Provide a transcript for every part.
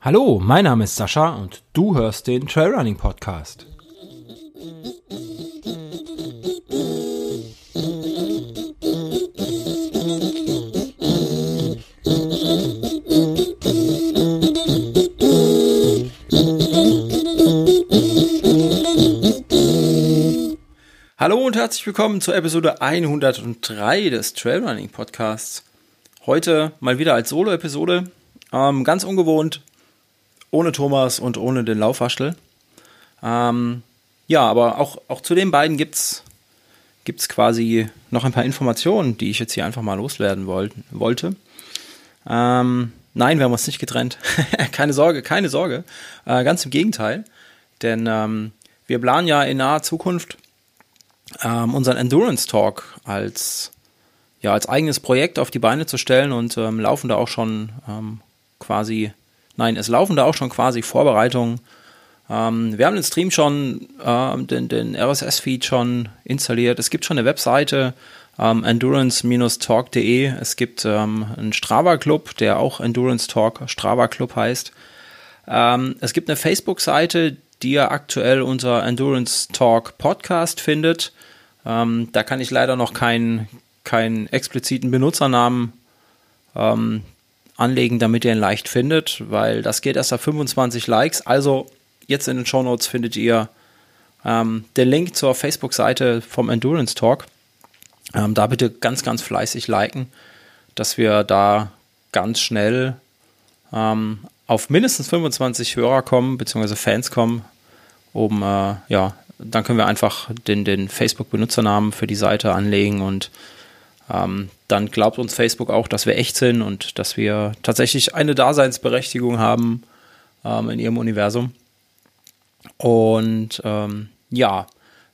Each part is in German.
Hallo, mein Name ist Sascha und du hörst den Trailrunning Podcast. Hallo und herzlich willkommen zur Episode 103 des Trailrunning Podcasts. Heute mal wieder als Solo-Episode. Ähm, ganz ungewohnt, ohne Thomas und ohne den Laufwaschel. Ähm, ja, aber auch, auch zu den beiden gibt es quasi noch ein paar Informationen, die ich jetzt hier einfach mal loswerden wollt, wollte. Ähm, nein, wir haben uns nicht getrennt. keine Sorge, keine Sorge. Äh, ganz im Gegenteil. Denn ähm, wir planen ja in naher Zukunft ähm, unseren Endurance Talk als ja als eigenes Projekt auf die Beine zu stellen und ähm, laufen da auch schon ähm, quasi nein es laufen da auch schon quasi Vorbereitungen. Ähm, wir haben den Stream schon ähm, den, den RSS Feed schon installiert. Es gibt schon eine Webseite ähm, endurance-talk.de es gibt ähm, einen Strava Club der auch Endurance Talk Strava Club heißt. Ähm, es gibt eine Facebook Seite die ihr aktuell unter Endurance Talk Podcast findet. Ähm, da kann ich leider noch keinen keinen expliziten Benutzernamen ähm, anlegen, damit ihr ihn leicht findet, weil das geht erst ab 25 Likes. Also jetzt in den Show Notes findet ihr ähm, den Link zur Facebook-Seite vom Endurance Talk. Ähm, da bitte ganz, ganz fleißig liken, dass wir da ganz schnell ähm, auf mindestens 25 Hörer kommen, beziehungsweise Fans kommen, um äh, ja, dann können wir einfach den, den Facebook-Benutzernamen für die Seite anlegen und ähm, dann glaubt uns Facebook auch, dass wir echt sind und dass wir tatsächlich eine Daseinsberechtigung haben ähm, in ihrem Universum. Und ähm, ja,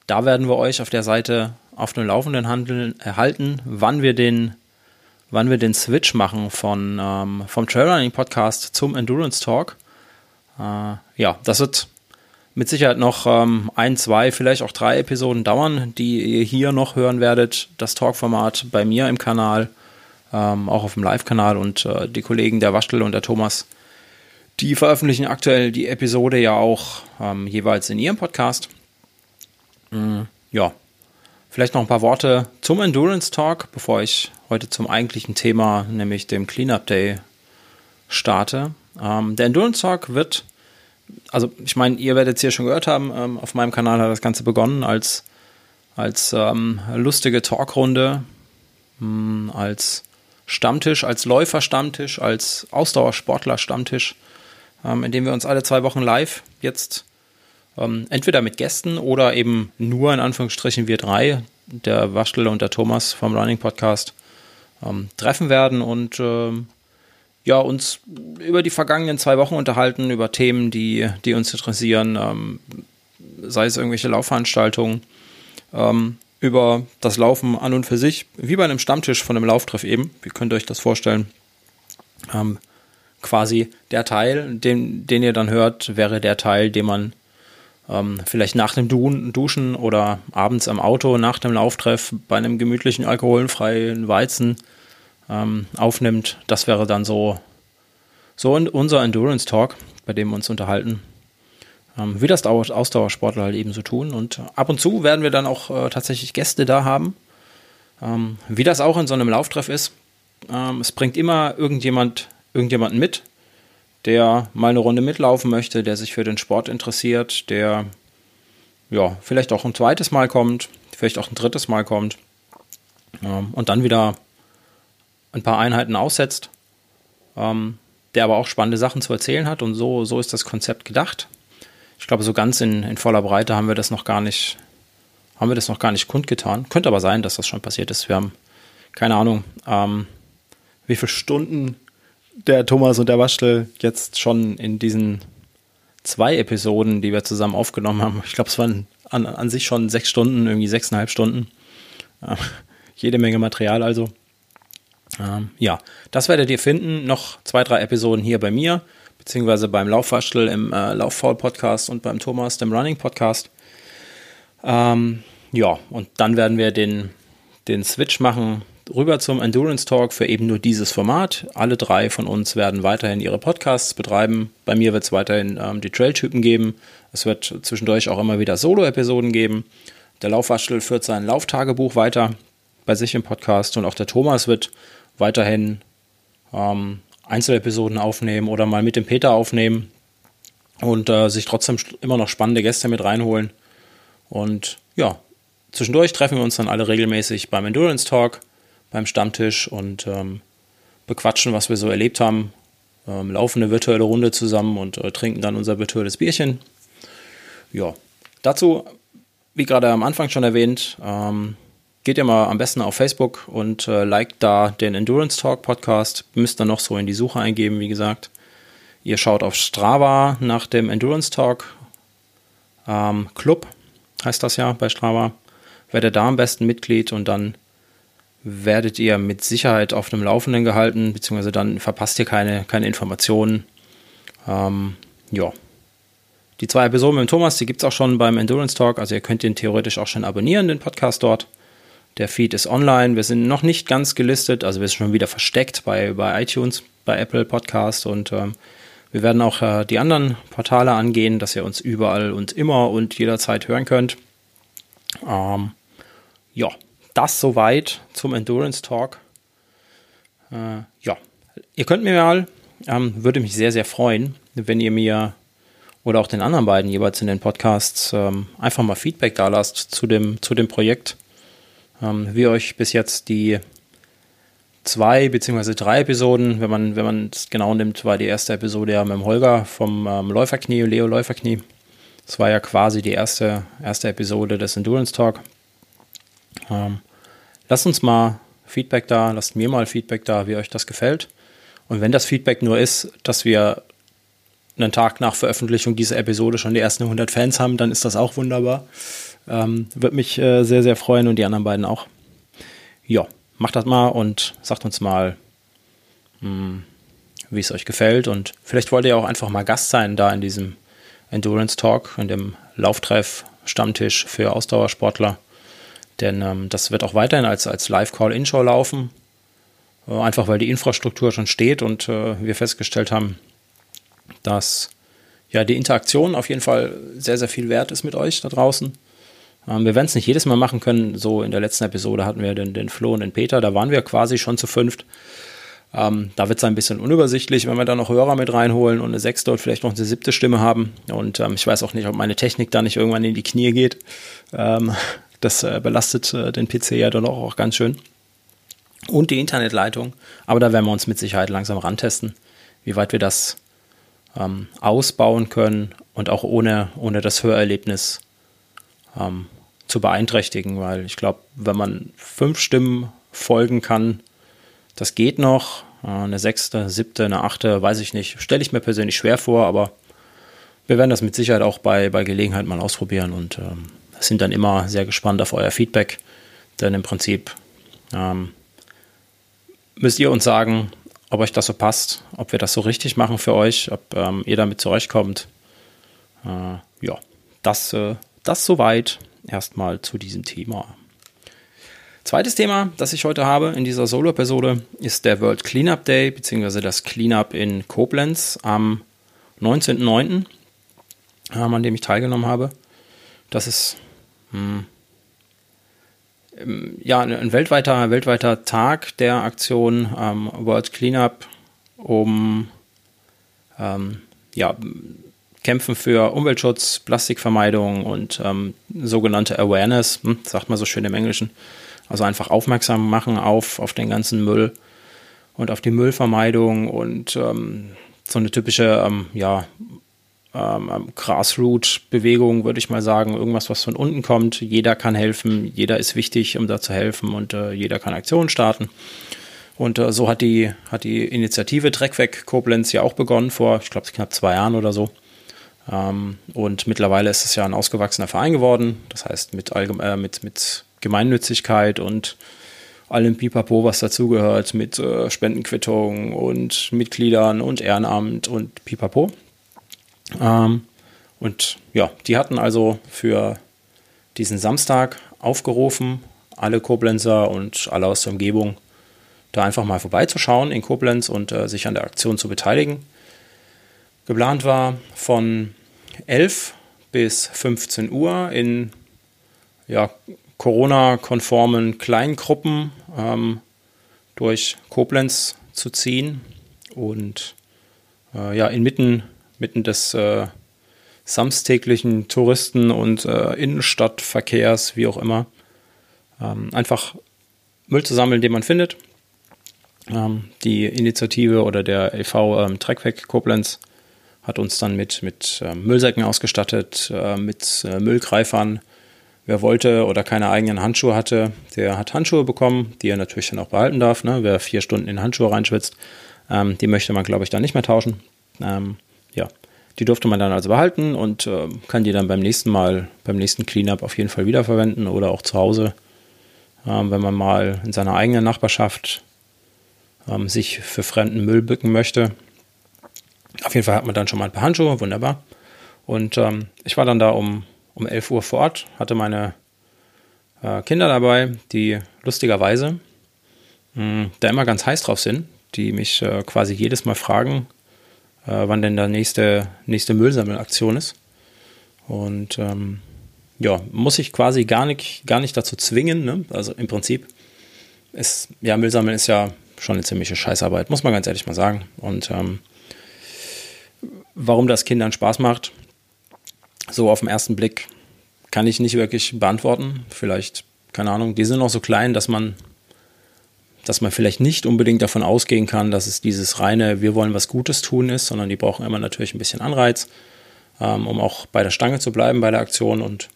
da werden wir euch auf der Seite auf dem laufenden Handeln erhalten, wann wir den, wann wir den Switch machen von, ähm, vom Trailrunning Podcast zum Endurance Talk. Äh, ja, das wird mit Sicherheit noch ähm, ein, zwei, vielleicht auch drei Episoden dauern, die ihr hier noch hören werdet. Das Talk-Format bei mir im Kanal, ähm, auch auf dem Live-Kanal und äh, die Kollegen der Waschtel und der Thomas, die veröffentlichen aktuell die Episode ja auch ähm, jeweils in ihrem Podcast. Mhm, ja, vielleicht noch ein paar Worte zum Endurance Talk, bevor ich heute zum eigentlichen Thema, nämlich dem Cleanup Day, starte. Ähm, der Endurance Talk wird also ich meine, ihr werdet es hier schon gehört haben, ähm, auf meinem Kanal hat das Ganze begonnen als, als ähm, lustige Talkrunde, mh, hm, als Stammtisch, als Läuferstammtisch, als Ausdauersportler-Stammtisch, ähm, in dem wir uns alle zwei Wochen live jetzt ähm, entweder mit Gästen oder eben nur in Anführungsstrichen wir drei, der Waschel und der Thomas vom Running Podcast, ähm, treffen werden. Und ähm, ja, uns über die vergangenen zwei Wochen unterhalten, über Themen, die, die uns interessieren, ähm, sei es irgendwelche Laufveranstaltungen, ähm, über das Laufen an und für sich, wie bei einem Stammtisch von einem Lauftreff eben. Wie könnt ihr euch das vorstellen? Ähm, quasi der Teil, den, den ihr dann hört, wäre der Teil, den man ähm, vielleicht nach dem du Duschen oder abends am Auto nach dem Lauftreff bei einem gemütlichen alkoholfreien Weizen ähm, aufnimmt. Das wäre dann so, so unser Endurance Talk, bei dem wir uns unterhalten. Ähm, wie das Ausdauersportler halt eben so tun. Und ab und zu werden wir dann auch äh, tatsächlich Gäste da haben. Ähm, wie das auch in so einem Lauftreff ist. Ähm, es bringt immer irgendjemand, irgendjemanden mit, der mal eine Runde mitlaufen möchte, der sich für den Sport interessiert, der ja, vielleicht auch ein zweites Mal kommt, vielleicht auch ein drittes Mal kommt ähm, und dann wieder ein paar Einheiten aussetzt, ähm, der aber auch spannende Sachen zu erzählen hat und so, so ist das Konzept gedacht. Ich glaube, so ganz in, in voller Breite haben wir das noch gar nicht, haben wir das noch gar nicht kundgetan. Könnte aber sein, dass das schon passiert ist. Wir haben keine Ahnung, ähm, wie viele Stunden der Thomas und der Waschtel jetzt schon in diesen zwei Episoden, die wir zusammen aufgenommen haben. Ich glaube, es waren an, an sich schon sechs Stunden, irgendwie sechseinhalb Stunden. Äh, jede Menge Material also. Ähm, ja, das werdet ihr finden. Noch zwei, drei Episoden hier bei mir, beziehungsweise beim Laufwaschel im äh, Lauffaul-Podcast und beim Thomas, dem Running-Podcast. Ähm, ja, und dann werden wir den, den Switch machen rüber zum Endurance Talk für eben nur dieses Format. Alle drei von uns werden weiterhin ihre Podcasts betreiben. Bei mir wird es weiterhin ähm, die Trail-Typen geben. Es wird zwischendurch auch immer wieder Solo-Episoden geben. Der Laufwaschel führt sein Lauftagebuch weiter bei sich im Podcast und auch der Thomas wird weiterhin ähm, Einzelepisoden aufnehmen oder mal mit dem Peter aufnehmen und äh, sich trotzdem immer noch spannende Gäste mit reinholen. Und ja, zwischendurch treffen wir uns dann alle regelmäßig beim Endurance Talk, beim Stammtisch und ähm, bequatschen, was wir so erlebt haben. Ähm, laufen eine virtuelle Runde zusammen und äh, trinken dann unser virtuelles Bierchen. Ja, dazu, wie gerade am Anfang schon erwähnt, ähm, geht ihr mal am besten auf Facebook und äh, liked da den Endurance Talk Podcast. Müsst dann noch so in die Suche eingeben, wie gesagt. Ihr schaut auf Strava nach dem Endurance Talk ähm, Club, heißt das ja bei Strava. Werdet da am besten Mitglied und dann werdet ihr mit Sicherheit auf dem Laufenden gehalten, beziehungsweise dann verpasst ihr keine, keine Informationen. Ähm, ja. Die zwei Episoden mit Thomas, die gibt es auch schon beim Endurance Talk, also ihr könnt den theoretisch auch schon abonnieren, den Podcast dort. Der Feed ist online. Wir sind noch nicht ganz gelistet, also wir sind schon wieder versteckt bei, bei iTunes, bei Apple Podcast und ähm, wir werden auch äh, die anderen Portale angehen, dass ihr uns überall und immer und jederzeit hören könnt. Ähm, ja, das soweit zum Endurance Talk. Äh, ja, ihr könnt mir mal, ähm, würde mich sehr, sehr freuen, wenn ihr mir oder auch den anderen beiden jeweils in den Podcasts ähm, einfach mal Feedback da lasst zu dem, zu dem Projekt ähm, wie euch bis jetzt die zwei beziehungsweise drei Episoden, wenn man wenn man es genau nimmt, war die erste Episode ja mit dem Holger vom ähm, Läuferknie, Leo Läuferknie. Das war ja quasi die erste, erste Episode des Endurance Talk. Ähm, lasst uns mal Feedback da, lasst mir mal Feedback da, wie euch das gefällt. Und wenn das Feedback nur ist, dass wir einen Tag nach Veröffentlichung dieser Episode schon die ersten 100 Fans haben, dann ist das auch wunderbar. Ähm, Würde mich äh, sehr, sehr freuen und die anderen beiden auch. Ja, macht das mal und sagt uns mal, hm, wie es euch gefällt. Und vielleicht wollt ihr auch einfach mal Gast sein da in diesem Endurance Talk, in dem Lauftreff, Stammtisch für Ausdauersportler. Denn ähm, das wird auch weiterhin als, als Live-Call-In-Show laufen. Äh, einfach weil die Infrastruktur schon steht und äh, wir festgestellt haben, dass ja die Interaktion auf jeden Fall sehr, sehr viel wert ist mit euch da draußen. Ähm, wir werden es nicht jedes Mal machen können. So in der letzten Episode hatten wir den, den Flo und den Peter. Da waren wir quasi schon zu fünft. Ähm, da wird es ein bisschen unübersichtlich, wenn wir da noch Hörer mit reinholen und eine sechste und vielleicht noch eine siebte Stimme haben. Und ähm, ich weiß auch nicht, ob meine Technik da nicht irgendwann in die Knie geht. Ähm, das äh, belastet äh, den PC ja dann auch, auch ganz schön. Und die Internetleitung. Aber da werden wir uns mit Sicherheit langsam rantesten, wie weit wir das ähm, ausbauen können und auch ohne, ohne das Hörerlebnis ähm, zu beeinträchtigen, weil ich glaube, wenn man fünf Stimmen folgen kann, das geht noch. Äh, eine sechste, siebte, eine achte, weiß ich nicht. Stelle ich mir persönlich schwer vor, aber wir werden das mit Sicherheit auch bei, bei Gelegenheit mal ausprobieren und ähm, sind dann immer sehr gespannt auf euer Feedback, denn im Prinzip ähm, müsst ihr uns sagen, ob euch das so passt, ob wir das so richtig machen für euch, ob ähm, ihr damit zurechtkommt. Äh, ja, das äh, das soweit erstmal zu diesem Thema. Zweites Thema, das ich heute habe in dieser Solo-Episode, ist der World Cleanup Day, beziehungsweise das Cleanup in Koblenz am 19.09., ähm, an dem ich teilgenommen habe. Das ist hm, ähm, ja, ein weltweiter, weltweiter Tag der Aktion ähm, World Cleanup, um ähm, ja, kämpfen für Umweltschutz, Plastikvermeidung und ähm, sogenannte Awareness, hm, sagt man so schön im Englischen. Also einfach aufmerksam machen auf, auf den ganzen Müll und auf die Müllvermeidung und ähm, so eine typische, ähm, ja, ähm, ähm, Grassroot-Bewegung, würde ich mal sagen. Irgendwas, was von unten kommt. Jeder kann helfen, jeder ist wichtig, um da zu helfen und äh, jeder kann Aktionen starten. Und äh, so hat die, hat die Initiative Dreckweg Koblenz ja auch begonnen, vor, ich glaube, knapp zwei Jahren oder so. Ähm, und mittlerweile ist es ja ein ausgewachsener Verein geworden. Das heißt, mit, äh, mit, mit Gemeinnützigkeit und allem Pipapo, was dazugehört, mit äh, Spendenquittungen und Mitgliedern und Ehrenamt und Pipapo. Ähm, und ja, die hatten also für diesen Samstag aufgerufen, alle Koblenzer und alle aus der Umgebung, da einfach mal vorbeizuschauen in Koblenz und äh, sich an der Aktion zu beteiligen. Geplant war von 11 bis 15 Uhr in ja, Corona-konformen Kleingruppen ähm, durch Koblenz zu ziehen und äh, ja, inmitten mitten des äh, samstäglichen Touristen- und äh, Innenstadtverkehrs, wie auch immer, ähm, einfach Müll zu sammeln, den man findet. Ähm, die Initiative oder der e.V. Ähm, Treckweg Koblenz hat uns dann mit, mit äh, Müllsäcken ausgestattet, äh, mit äh, Müllgreifern. Wer wollte oder keine eigenen Handschuhe hatte, der hat Handschuhe bekommen, die er natürlich dann auch behalten darf. Ne? Wer vier Stunden in Handschuhe reinschwitzt, ähm, die möchte man, glaube ich, dann nicht mehr tauschen. Ähm, ja, die durfte man dann also behalten und äh, kann die dann beim nächsten Mal, beim nächsten Cleanup auf jeden Fall wiederverwenden oder auch zu Hause, ähm, wenn man mal in seiner eigenen Nachbarschaft ähm, sich für fremden Müll bücken möchte. Auf jeden Fall hat man dann schon mal ein paar Handschuhe, wunderbar. Und ähm, ich war dann da um, um 11 Uhr vor Ort, hatte meine äh, Kinder dabei, die lustigerweise mh, hm, da immer ganz heiß drauf sind, die mich äh, quasi jedes Mal fragen, äh, wann denn der nächste, nächste Müllsammelaktion ist. Und ähm, ja, muss ich quasi gar nicht, gar nicht dazu zwingen. Ne? Also im Prinzip ist, ja, Müllsammeln ist ja schon eine ziemliche Scheißarbeit, muss man ganz ehrlich mal sagen. Und ähm, warum das Kindern Spaß macht, so auf den ersten Blick, kann ich nicht wirklich beantworten. Vielleicht, keine Ahnung, die sind noch so klein, dass man dass man vielleicht nicht unbedingt davon ausgehen kann, dass es dieses reine, wir wollen was Gutes tun ist, sondern die brauchen immer natürlich ein bisschen Anreiz, ähm, um auch bei der Stange zu bleiben bei der Aktion. Und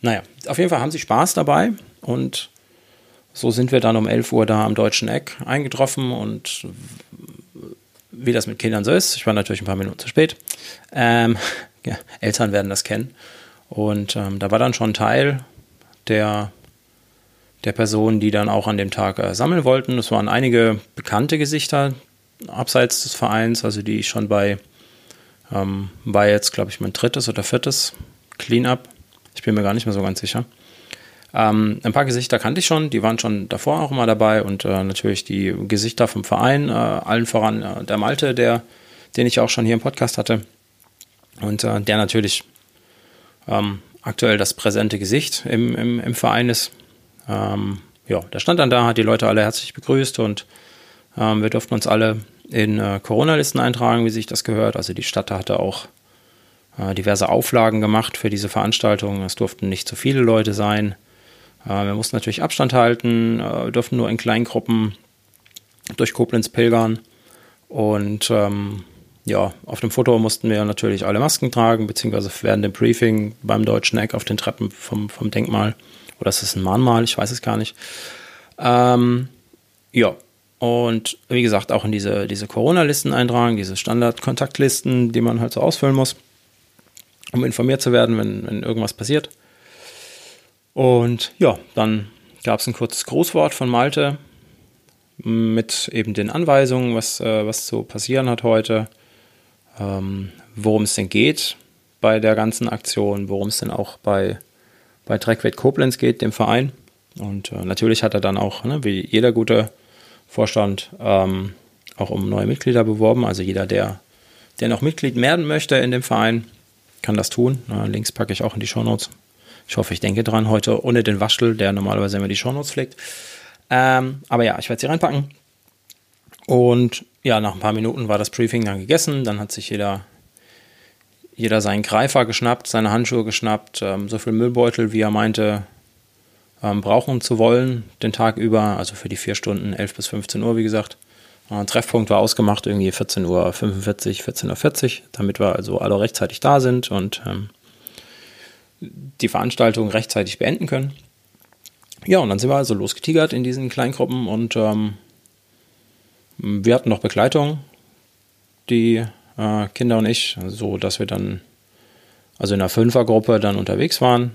naja, auf jeden Fall haben sie Spaß dabei und so sind wir dann um 11 Uhr da am Deutschen Eck eingetroffen und wie das mit Kindern so ist, ich war natürlich ein paar Minuten zu spät. Ähm, ja, Eltern werden das kennen. Und ähm, da war dann schon Teil der der Personen, die dann auch an dem Tag äh, sammeln wollten. Es waren einige bekannte Gesichter abseits des Vereins, also die ich schon bei, ähm, war jetzt, glaube ich, mein drittes oder viertes Cleanup. Ich bin mir gar nicht mehr so ganz sicher. Ähm, ein paar Gesichter kannte ich schon, die waren schon davor auch immer dabei und äh, natürlich die Gesichter vom Verein, äh, allen voran äh, der Malte, der, den ich auch schon hier im Podcast hatte und äh, der natürlich ähm, aktuell das präsente Gesicht im, im, im Verein ist. Ähm, ja, der stand dann da, hat die Leute alle herzlich begrüßt und ähm, wir durften uns alle in äh, Corona-Listen eintragen, wie sich das gehört. Also die Stadt hatte auch äh, diverse Auflagen gemacht für diese Veranstaltung. Es durften nicht zu viele Leute sein. Äh, wir mussten natürlich Abstand halten, äh, durften nur in kleinen Gruppen durch Koblenz pilgern. Und ähm, ja, auf dem Foto mussten wir natürlich alle Masken tragen, beziehungsweise während dem Briefing beim Deutschen Eck auf den Treppen vom, vom Denkmal oder ist es ein Mahnmal? Ich weiß es gar nicht. Ähm, ja, und wie gesagt, auch in diese, diese Corona-Listen eintragen, diese Standard-Kontaktlisten, die man halt so ausfüllen muss, um informiert zu werden, wenn, wenn irgendwas passiert. Und ja, dann gab es ein kurzes Grußwort von Malte mit eben den Anweisungen, was, äh, was zu passieren hat heute, ähm, worum es denn geht bei der ganzen Aktion, worum es denn auch bei bei Trackweight Koblenz geht, dem Verein. Und äh, natürlich hat er dann auch, ne, wie jeder gute Vorstand, ähm, auch um neue Mitglieder beworben. Also jeder, der, der noch Mitglied werden möchte in dem Verein, kann das tun. Äh, Links packe ich auch in die Shownotes. Ich hoffe, ich denke dran heute ohne den Waschel, der normalerweise immer die Shownotes pflegt. Ähm, aber ja, ich werde sie reinpacken. Und ja, nach ein paar Minuten war das Briefing dann gegessen. Dann hat sich jeder jeder seinen Greifer geschnappt, seine Handschuhe geschnappt, ähm, so viel Müllbeutel, wie er meinte, ähm, brauchen zu wollen, den Tag über, also für die vier Stunden, 11 bis 15 Uhr, wie gesagt. Ein Treffpunkt war ausgemacht, irgendwie 14.45 Uhr, 14.40 Uhr, damit wir also alle rechtzeitig da sind und ähm, die Veranstaltung rechtzeitig beenden können. Ja, und dann sind wir also losgetigert in diesen Kleingruppen und ähm, wir hatten noch Begleitung, die äh, Kinder und ich, so dass wir dann also in einer Fünfergruppe dann unterwegs waren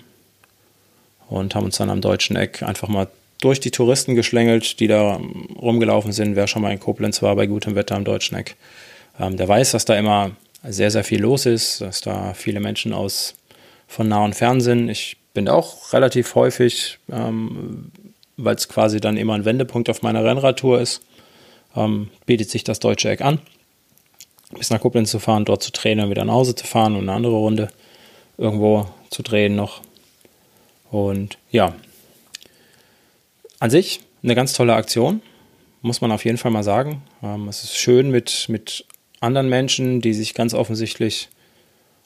und haben uns dann am deutschen Eck einfach mal durch die Touristen geschlängelt, die da rumgelaufen sind. Wer schon mal in Koblenz war bei gutem Wetter am deutschen Eck, ähm, der weiß, dass da immer sehr, sehr viel los ist, dass da viele Menschen aus von nah und fern sind. Ich bin auch relativ häufig, ähm, weil es quasi dann immer ein Wendepunkt auf meiner Rennradtour ist, ähm, bietet sich das deutsche Eck an, bis nach Koblenz zu fahren, dort zu trainen, wieder nach Hause zu fahren und eine andere Runde irgendwo zu drehen noch. Und ja, an sich eine ganz tolle Aktion, muss man auf jeden Fall mal sagen. Ähm, es ist schön mit, mit anderen Menschen, die sich ganz offensichtlich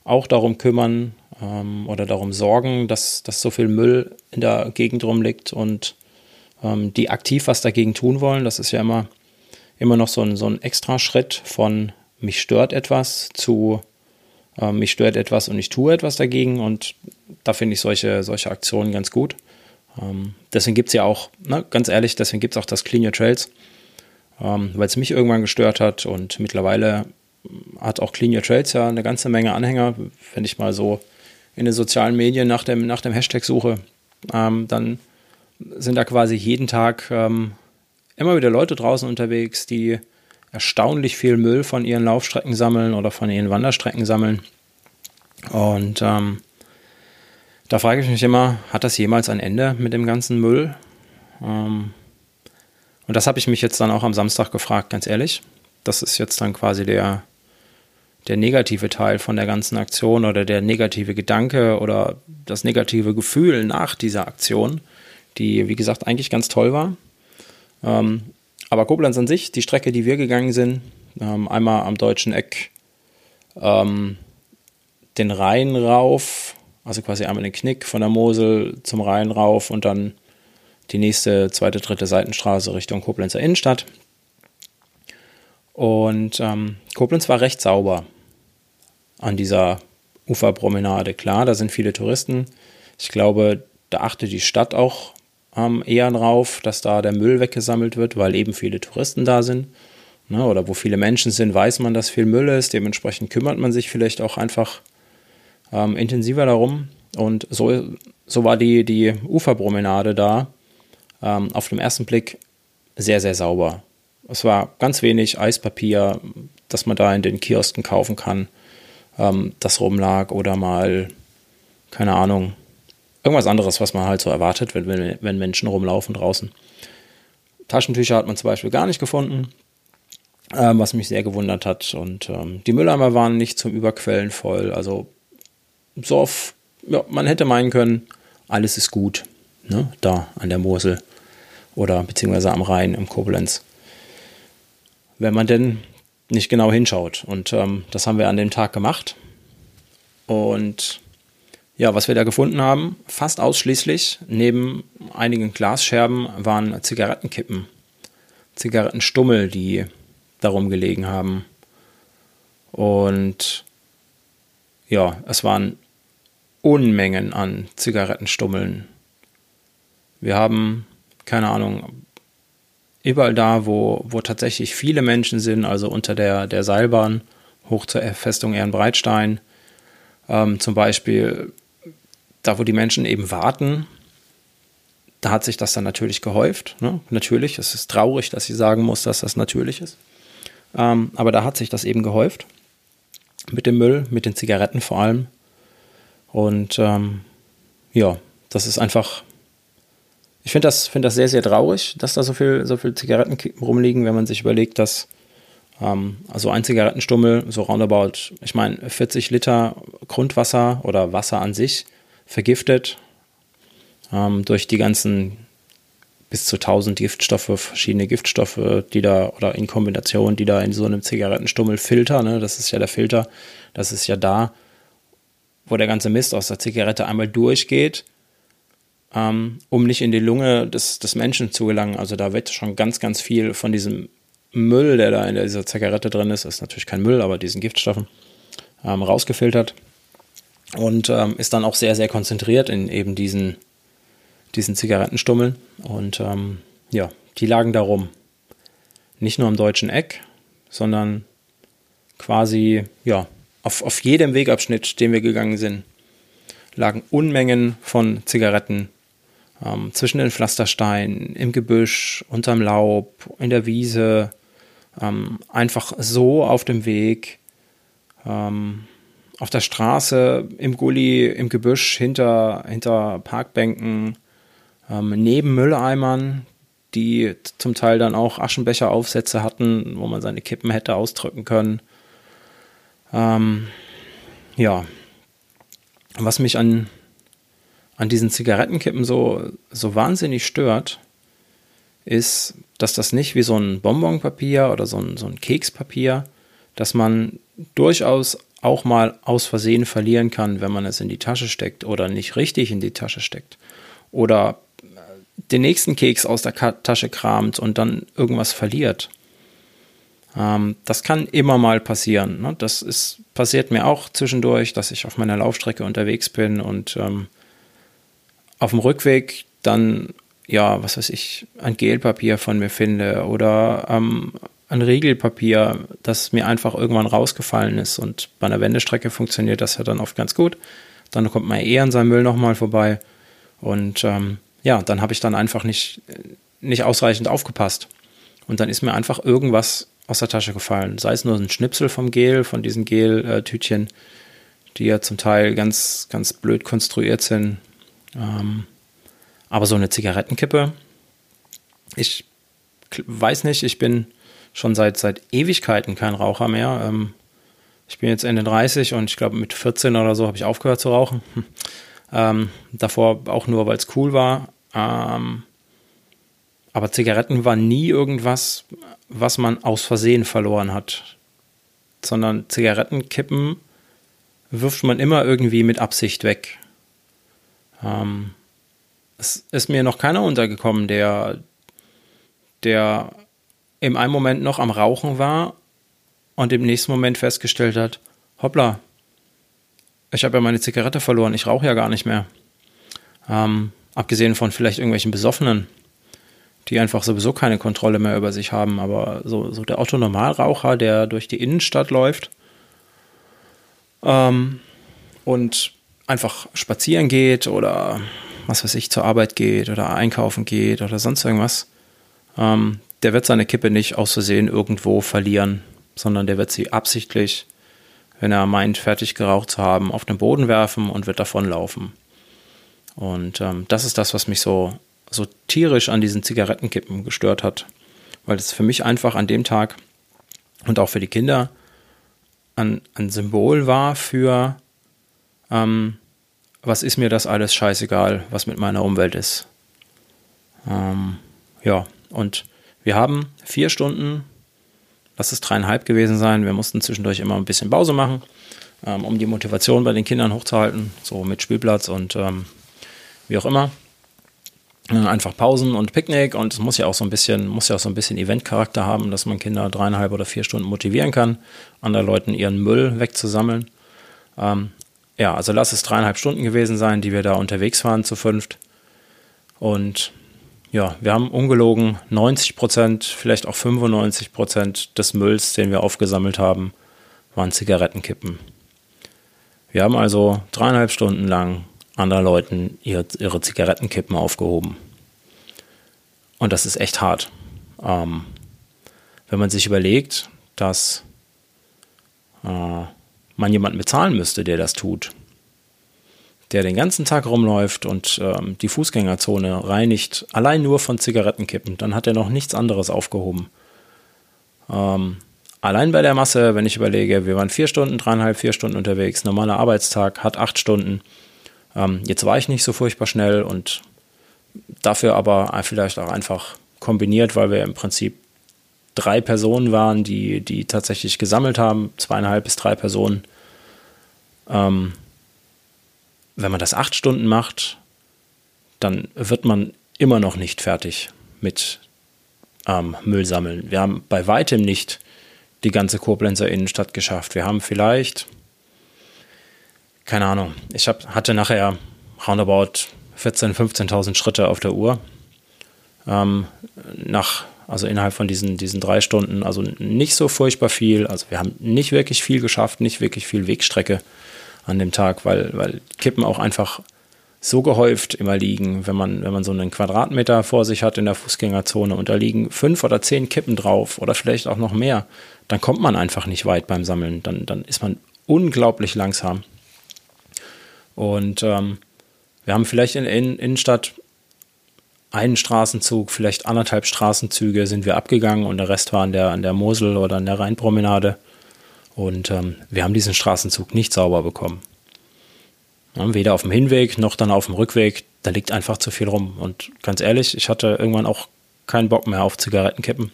auch darum kümmern ähm, oder darum sorgen, dass, dass so viel Müll in der Gegend rumliegt und ähm, die aktiv was dagegen tun wollen. Das ist ja immer, immer noch so ein, so ein extra Schritt von mich stört etwas zu ähm, mich stört etwas und ich tue etwas dagegen und da finde ich solche, solche Aktionen ganz gut. Ähm, deswegen gibt es ja auch, ne, ganz ehrlich, deswegen gibt es auch das Clean Your Trails, ähm, weil es mich irgendwann gestört hat und mittlerweile hat auch Clean Your Trails ja eine ganze Menge Anhänger. Wenn ich mal so in den sozialen Medien nach dem, nach dem Hashtag suche, ähm, dann sind da quasi jeden Tag ähm, immer wieder Leute draußen unterwegs, die erstaunlich viel Müll von ihren Laufstrecken sammeln oder von ihren Wanderstrecken sammeln. Und ähm, da frage ich mich immer, hat das jemals ein Ende mit dem ganzen Müll? Ähm, und das habe ich mich jetzt dann auch am Samstag gefragt, ganz ehrlich. Das ist jetzt dann quasi der, der negative Teil von der ganzen Aktion oder der negative Gedanke oder das negative Gefühl nach dieser Aktion, die, wie gesagt, eigentlich ganz toll war. Ähm, aber Koblenz an sich, die Strecke, die wir gegangen sind, ähm, einmal am deutschen Eck ähm, den Rhein rauf, also quasi einmal den Knick von der Mosel zum Rhein rauf und dann die nächste, zweite, dritte Seitenstraße Richtung Koblenzer Innenstadt. Und ähm, Koblenz war recht sauber an dieser Uferpromenade. Klar, da sind viele Touristen. Ich glaube, da achtet die Stadt auch ähm, eher drauf, dass da der Müll weggesammelt wird, weil eben viele Touristen da sind. Ne, oder wo viele Menschen sind, weiß man, dass viel Müll ist. Dementsprechend kümmert man sich vielleicht auch einfach ähm, intensiver darum. Und so, so war die, die Uferpromenade da ähm, auf dem ersten Blick sehr, sehr sauber. Es war ganz wenig Eispapier, das man da in den Kiosken kaufen kann, ähm, das rumlag oder mal, keine Ahnung, irgendwas anderes, was man halt so erwartet, wenn, wenn, wenn Menschen rumlaufen draußen. Taschentücher hat man zum Beispiel gar nicht gefunden, ähm, was mich sehr gewundert hat. Und ähm, die Mülleimer waren nicht zum Überquellen voll. Also so auf, ja, man hätte meinen können, alles ist gut, ne, da an der Mosel oder beziehungsweise am Rhein im Koblenz wenn man denn nicht genau hinschaut. Und ähm, das haben wir an dem Tag gemacht. Und ja, was wir da gefunden haben, fast ausschließlich neben einigen Glasscherben waren Zigarettenkippen, Zigarettenstummel, die darum gelegen haben. Und ja, es waren Unmengen an Zigarettenstummeln. Wir haben, keine Ahnung, überall da, wo, wo tatsächlich viele Menschen sind, also unter der, der Seilbahn hoch zur Festung Ehrenbreitstein, ähm, zum Beispiel da, wo die Menschen eben warten, da hat sich das dann natürlich gehäuft. Ne? Natürlich, es ist traurig, dass ich sagen muss, dass das natürlich ist. Ähm, aber da hat sich das eben gehäuft. Mit dem Müll, mit den Zigaretten vor allem. Und ähm, ja, das ist einfach ich finde das, find das sehr, sehr traurig, dass da so viel, so viel Zigaretten rumliegen, wenn man sich überlegt, dass ähm, also ein Zigarettenstummel, so roundabout, ich meine, 40 Liter Grundwasser oder Wasser an sich vergiftet ähm, durch die ganzen bis zu 1000 Giftstoffe, verschiedene Giftstoffe, die da oder in Kombination, die da in so einem Zigarettenstummel filtern. Ne? Das ist ja der Filter, das ist ja da, wo der ganze Mist aus der Zigarette einmal durchgeht ähm, um nicht in die Lunge des, des Menschen zu gelangen. Also da wird schon ganz, ganz viel von diesem Müll, der da in dieser Zigarette drin ist, ist natürlich kein Müll, aber diesen Giftstoffen, ähm, rausgefiltert und ähm, ist dann auch sehr, sehr konzentriert in eben diesen, diesen Zigarettenstummeln. Und ähm, ja, die lagen da rum. Nicht nur am deutschen Eck, sondern quasi, ja, auf, auf jedem Wegabschnitt, den wir gegangen sind, lagen Unmengen von Zigaretten ähm, zwischen den Pflastersteinen, im Gebüsch, unterm Laub, in der Wiese, ähm, einfach so auf dem Weg, ähm, auf der Straße, im Gully, im Gebüsch, hinter, hinter Parkbänken, ähm, neben Mülleimern, die zum Teil dann auch Aschenbecheraufsätze hatten, wo man seine Kippen hätte ausdrücken können. Ähm, ja, was mich an, an diesen Zigarettenkippen so, so wahnsinnig stört, ist, dass das nicht wie so ein Bonbonpapier oder so ein, so ein Kekspapier, dass man durchaus auch mal aus Versehen verlieren kann, wenn man es in die Tasche steckt oder nicht richtig in die Tasche steckt. Oder den nächsten Keks aus der Tasche kramt und dann irgendwas verliert. Ähm, das kann immer mal passieren. Ne? Das ist, passiert mir auch zwischendurch, dass ich auf meiner Laufstrecke unterwegs bin und ähm, auf dem Rückweg dann, ja, was weiß ich, ein Gelpapier von mir finde oder ähm, ein Riegelpapier, das mir einfach irgendwann rausgefallen ist. Und bei einer Wendestrecke funktioniert das ja dann oft ganz gut. Dann kommt man eher an seinem Müll nochmal vorbei. Und ähm, ja, dann habe ich dann einfach nicht, nicht ausreichend aufgepasst. Und dann ist mir einfach irgendwas aus der Tasche gefallen. Sei es nur ein Schnipsel vom Gel, von diesen Gel-Tütchen, die ja zum Teil ganz, ganz blöd konstruiert sind. Ähm, aber so eine Zigarettenkippe, ich weiß nicht, ich bin schon seit, seit Ewigkeiten kein Raucher mehr. Ähm, ich bin jetzt Ende 30 und ich glaube mit 14 oder so habe ich aufgehört zu rauchen. Hm. Ähm, davor auch nur, weil es cool war. Ähm, aber Zigaretten war nie irgendwas, was man aus Versehen verloren hat. Sondern Zigarettenkippen wirft man immer irgendwie mit Absicht weg. Ähm, es ist mir noch keiner untergekommen, der, der im einen Moment noch am Rauchen war und im nächsten Moment festgestellt hat, hoppla, ich habe ja meine Zigarette verloren, ich rauche ja gar nicht mehr. Ähm, abgesehen von vielleicht irgendwelchen Besoffenen, die einfach sowieso keine Kontrolle mehr über sich haben. Aber so, so der Otto-Normalraucher, der durch die Innenstadt läuft ähm, und einfach spazieren geht oder was weiß ich, zur Arbeit geht oder einkaufen geht oder sonst irgendwas, ähm, der wird seine Kippe nicht aus Versehen irgendwo verlieren, sondern der wird sie absichtlich wenn er meint, fertig geraucht zu haben, auf den Boden werfen und wird davonlaufen. Und ähm, das ist das, was mich so, so tierisch an diesen Zigarettenkippen gestört hat. Weil es für mich einfach an dem Tag und auch für die Kinder ein, ein Symbol war für, ähm, was ist mir das alles scheißegal, was mit meiner Umwelt ist. Ähm, ja, und wir haben vier Stunden lass es dreieinhalb gewesen sein. Wir mussten zwischendurch immer ein bisschen Pause machen, ähm, um die Motivation bei den Kindern hochzuhalten, so mit Spielplatz und ähm, wie auch immer. Äh, einfach Pausen und Picknick und es muss ja auch so ein bisschen, muss ja auch so ein bisschen Eventcharakter haben, dass man Kinder dreieinhalb oder vier Stunden motivieren kann, anderen Leuten ihren Müll wegzusammeln. Ähm, ja, also lass es dreieinhalb Stunden gewesen sein, die wir da unterwegs waren zu fünft. Und ja, wir haben ungelogen 90 Prozent, vielleicht auch 95 Prozent des Mülls, den wir aufgesammelt haben, waren Zigarettenkippen. Wir haben also dreieinhalb Stunden lang anderen Leuten ihre, ihre Zigarettenkippen aufgehoben. Und das ist echt hart. Ähm, wenn man sich überlegt, dass äh, man jemanden bezahlen müsste, der das tut, der den ganzen Tag rumläuft und ähm, die Fußgängerzone reinigt, allein nur von Zigarettenkippen, dann hat er noch nichts anderes aufgehoben. Ähm, allein bei der Masse, wenn ich überlege, wir waren vier Stunden, dreieinhalb, vier Stunden unterwegs, normaler Arbeitstag hat acht Stunden. Ähm, jetzt war ich nicht so furchtbar schnell und dafür aber vielleicht auch einfach kombiniert, weil wir im Prinzip drei Personen waren, die, die tatsächlich gesammelt haben, zweieinhalb bis drei Personen. Ähm, wenn man das acht Stunden macht, dann wird man immer noch nicht fertig mit ähm, Müll sammeln. Wir haben bei weitem nicht die ganze Koblenzer Innenstadt geschafft. Wir haben vielleicht, keine Ahnung, ich hab, hatte nachher roundabout 14.000, 15.000 Schritte auf der Uhr. Ähm, nach, also innerhalb von diesen, diesen drei Stunden, also nicht so furchtbar viel. Also wir haben nicht wirklich viel geschafft, nicht wirklich viel Wegstrecke an dem Tag, weil, weil Kippen auch einfach so gehäuft immer liegen, wenn man, wenn man so einen Quadratmeter vor sich hat in der Fußgängerzone und da liegen fünf oder zehn Kippen drauf oder vielleicht auch noch mehr, dann kommt man einfach nicht weit beim Sammeln. Dann, dann ist man unglaublich langsam. Und ähm, wir haben vielleicht in der Innenstadt einen Straßenzug, vielleicht anderthalb Straßenzüge sind wir abgegangen und der Rest war an der, an der Mosel oder an der Rheinpromenade. Und ähm, wir haben diesen Straßenzug nicht sauber bekommen. Weder auf dem Hinweg noch dann auf dem Rückweg. Da liegt einfach zu viel rum. Und ganz ehrlich, ich hatte irgendwann auch keinen Bock mehr auf Zigarettenkippen.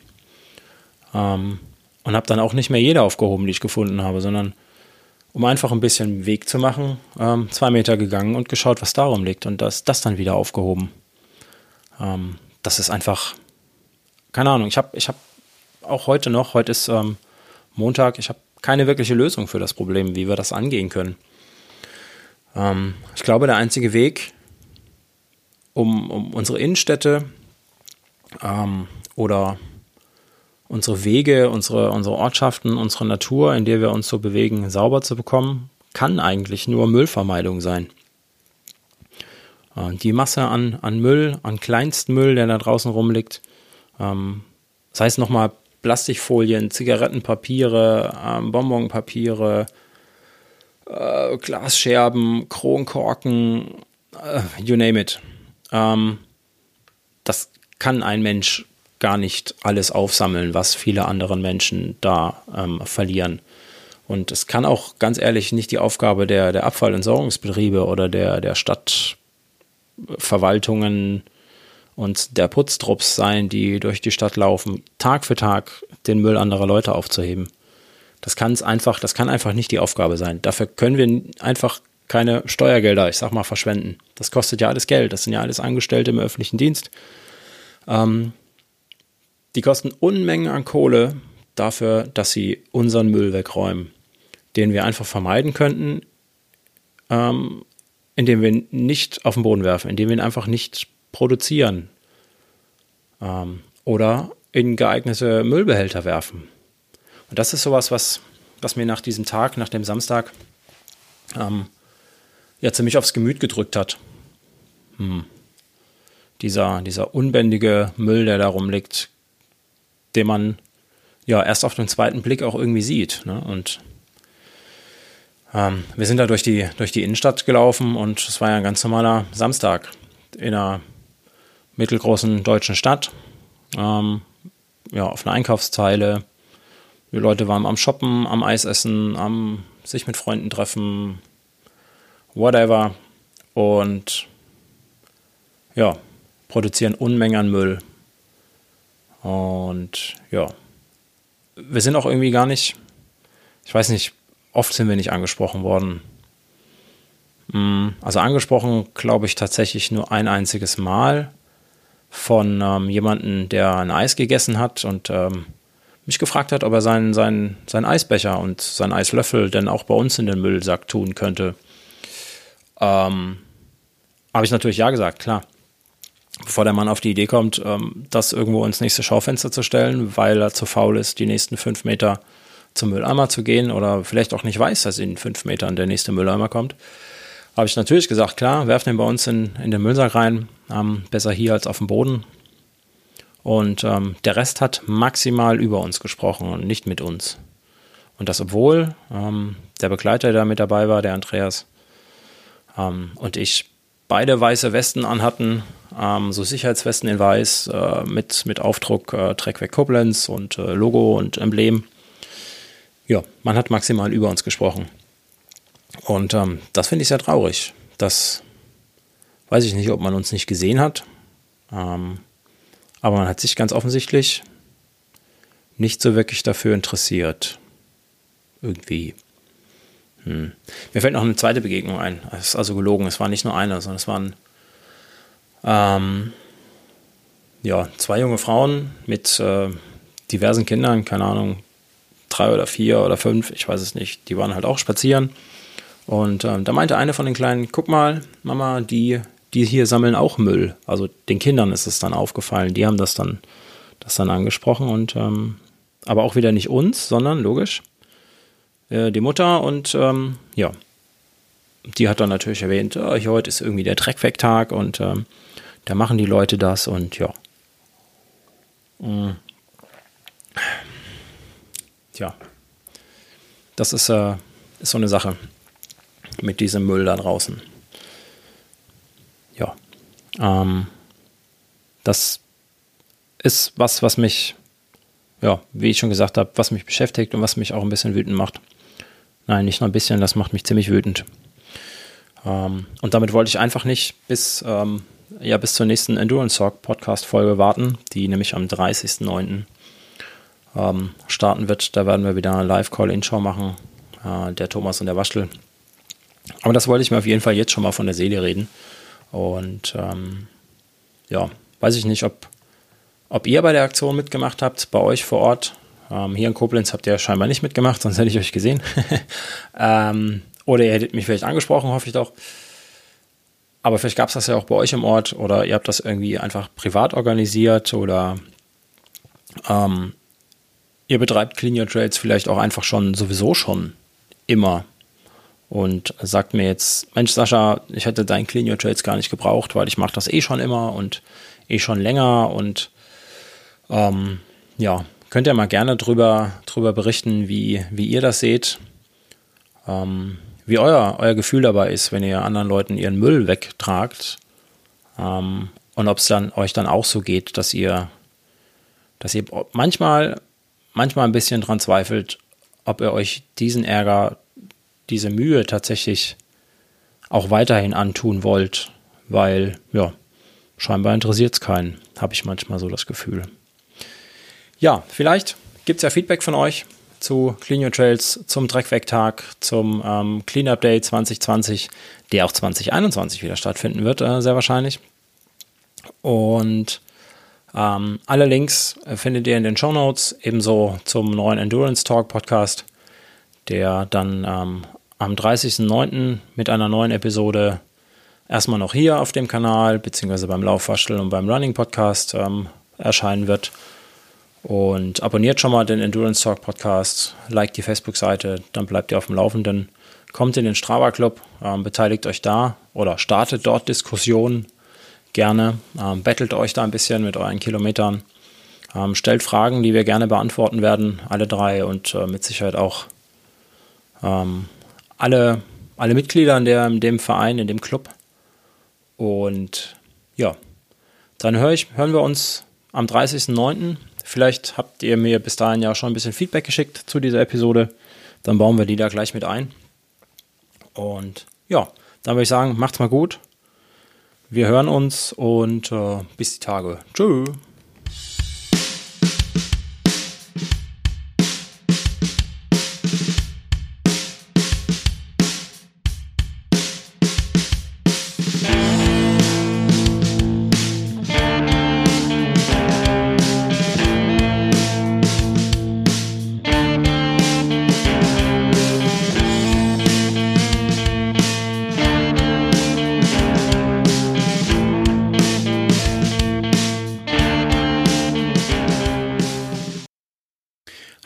Ähm, und habe dann auch nicht mehr jede aufgehoben, die ich gefunden habe, sondern um einfach ein bisschen Weg zu machen, ähm, zwei Meter gegangen und geschaut, was darum liegt und das, das dann wieder aufgehoben. Ähm, das ist einfach, keine Ahnung, ich habe ich hab auch heute noch, heute ist ähm, Montag, ich habe keine wirkliche Lösung für das Problem, wie wir das angehen können. Ähm, ich glaube, der einzige Weg, um, um unsere Innenstädte ähm, oder unsere Wege, unsere, unsere Ortschaften, unsere Natur, in der wir uns so bewegen, sauber zu bekommen, kann eigentlich nur Müllvermeidung sein. Äh, die Masse an, an Müll, an Kleinstmüll, der da draußen rumliegt, ähm, sei es nochmal Plastikfolien, Zigarettenpapiere, ähm, Bonbonpapiere, äh, Glasscherben, Kronkorken, äh, you name it. Ähm, das kann ein Mensch gar nicht alles aufsammeln, was viele andere Menschen da ähm, verlieren. Und es kann auch ganz ehrlich nicht die Aufgabe der, der Abfallentsorgungsbetriebe oder der, der Stadtverwaltungen und der Putztrupps sein, die durch die Stadt laufen, Tag für Tag den Müll anderer Leute aufzuheben. Das kann es einfach, das kann einfach nicht die Aufgabe sein. Dafür können wir einfach keine Steuergelder, ich sag mal, verschwenden. Das kostet ja alles Geld. Das sind ja alles Angestellte im öffentlichen Dienst. Ähm, die kosten Unmengen an Kohle dafür, dass sie unseren Müll wegräumen, den wir einfach vermeiden könnten, ähm, indem wir ihn nicht auf den Boden werfen, indem wir ihn einfach nicht produzieren ähm, oder in geeignete Müllbehälter werfen. Und das ist sowas, was, was mir nach diesem Tag, nach dem Samstag, ähm, ja ziemlich aufs Gemüt gedrückt hat. Hm. Dieser, dieser unbändige Müll, der da rumliegt, den man ja erst auf den zweiten Blick auch irgendwie sieht. Ne? Und ähm, wir sind da durch die, durch die Innenstadt gelaufen und es war ja ein ganz normaler Samstag in einer mittelgroßen deutschen Stadt. Ähm, ja, auf einer Einkaufszeile. Die Leute waren am Shoppen, am Eisessen, am sich mit Freunden treffen, whatever. Und ja, produzieren Unmengen an Müll. Und ja, wir sind auch irgendwie gar nicht, ich weiß nicht, oft sind wir nicht angesprochen worden. Mm, also angesprochen, glaube ich, tatsächlich nur ein einziges Mal von ähm, jemandem, der ein Eis gegessen hat und ähm, mich gefragt hat, ob er seinen, seinen, seinen Eisbecher und seinen Eislöffel denn auch bei uns in den Müllsack tun könnte. Ähm, Habe ich natürlich ja gesagt, klar bevor der Mann auf die Idee kommt, ähm, das irgendwo ins nächste Schaufenster zu stellen, weil er zu faul ist, die nächsten fünf Meter zum Mülleimer zu gehen oder vielleicht auch nicht weiß, dass in fünf Metern der nächste Mülleimer kommt. Habe ich natürlich gesagt, klar, werfen den bei uns in, in den Müllsack rein, ähm, besser hier als auf dem Boden. Und ähm, der Rest hat maximal über uns gesprochen und nicht mit uns. Und das obwohl ähm, der Begleiter, der mit dabei war, der Andreas, ähm, und ich beide weiße Westen anhatten, ähm, so Sicherheitswesten in weiß äh, mit, mit Aufdruck äh, Trackweg Koblenz und äh, Logo und Emblem. Ja, man hat maximal über uns gesprochen. Und ähm, das finde ich sehr traurig. Das weiß ich nicht, ob man uns nicht gesehen hat. Ähm, aber man hat sich ganz offensichtlich nicht so wirklich dafür interessiert. Irgendwie. Hm. Mir fällt noch eine zweite Begegnung ein. Es ist also gelogen. Es war nicht nur eine, sondern es waren ähm, ja, zwei junge Frauen mit äh, diversen Kindern, keine Ahnung, drei oder vier oder fünf, ich weiß es nicht. Die waren halt auch spazieren. Und ähm, da meinte eine von den Kleinen, guck mal, Mama, die, die hier sammeln auch Müll. Also den Kindern ist es dann aufgefallen. Die haben das dann, das dann angesprochen und ähm, aber auch wieder nicht uns, sondern logisch äh, die Mutter und ähm, ja, die hat dann natürlich erwähnt, oh, heute ist irgendwie der Dreckwegtag und ähm, da machen die Leute das und ja. Mhm. Tja, das ist, äh, ist so eine Sache mit diesem Müll da draußen. Ja. Ähm, das ist was, was mich, ja, wie ich schon gesagt habe, was mich beschäftigt und was mich auch ein bisschen wütend macht. Nein, nicht nur ein bisschen, das macht mich ziemlich wütend. Ähm, und damit wollte ich einfach nicht bis, ähm, ja, bis zur nächsten Endurance Talk Podcast Folge warten, die nämlich am 30.09. Ähm, starten wird. Da werden wir wieder eine Live-Call-In-Show machen. Äh, der Thomas und der Waschel. Aber das wollte ich mir auf jeden Fall jetzt schon mal von der Seele reden. Und ähm, ja, weiß ich nicht, ob, ob ihr bei der Aktion mitgemacht habt, bei euch vor Ort. Ähm, hier in Koblenz habt ihr scheinbar nicht mitgemacht, sonst hätte ich euch gesehen. ähm, oder ihr hättet mich vielleicht angesprochen, hoffe ich doch. Aber vielleicht gab es das ja auch bei euch im Ort oder ihr habt das irgendwie einfach privat organisiert oder ähm, ihr betreibt Clean Your Trails vielleicht auch einfach schon sowieso schon immer und sagt mir jetzt, Mensch Sascha, ich hätte dein Clean Your Trails gar nicht gebraucht, weil ich mache das eh schon immer und eh schon länger und ähm, ja, könnt ihr mal gerne drüber, drüber berichten, wie, wie ihr das seht. Ähm, wie euer, euer Gefühl dabei ist, wenn ihr anderen Leuten ihren Müll wegtragt. Ähm, und ob es dann euch dann auch so geht, dass ihr, dass ihr manchmal, manchmal ein bisschen dran zweifelt, ob ihr euch diesen Ärger, diese Mühe tatsächlich auch weiterhin antun wollt, weil, ja, scheinbar interessiert es keinen, habe ich manchmal so das Gefühl. Ja, vielleicht gibt es ja Feedback von euch zu Clean Your Trails, zum Dreckweg-Tag, zum ähm, Cleanup Day 2020, der auch 2021 wieder stattfinden wird, äh, sehr wahrscheinlich. Und ähm, alle Links äh, findet ihr in den Show Notes, ebenso zum neuen Endurance Talk Podcast, der dann ähm, am 30.09. mit einer neuen Episode erstmal noch hier auf dem Kanal, beziehungsweise beim Laufwaschel und beim Running Podcast ähm, erscheinen wird. Und abonniert schon mal den Endurance Talk Podcast, liked die Facebook-Seite, dann bleibt ihr auf dem Laufenden. Kommt in den Strava Club, ähm, beteiligt euch da oder startet dort Diskussionen gerne. Ähm, bettelt euch da ein bisschen mit euren Kilometern. Ähm, stellt Fragen, die wir gerne beantworten werden, alle drei und äh, mit Sicherheit auch ähm, alle, alle Mitglieder in, der, in dem Verein, in dem Club. Und ja, dann hör ich, hören wir uns am 30.09. Vielleicht habt ihr mir bis dahin ja schon ein bisschen Feedback geschickt zu dieser Episode. Dann bauen wir die da gleich mit ein. Und ja, dann würde ich sagen, macht's mal gut. Wir hören uns und äh, bis die Tage. Tschüss.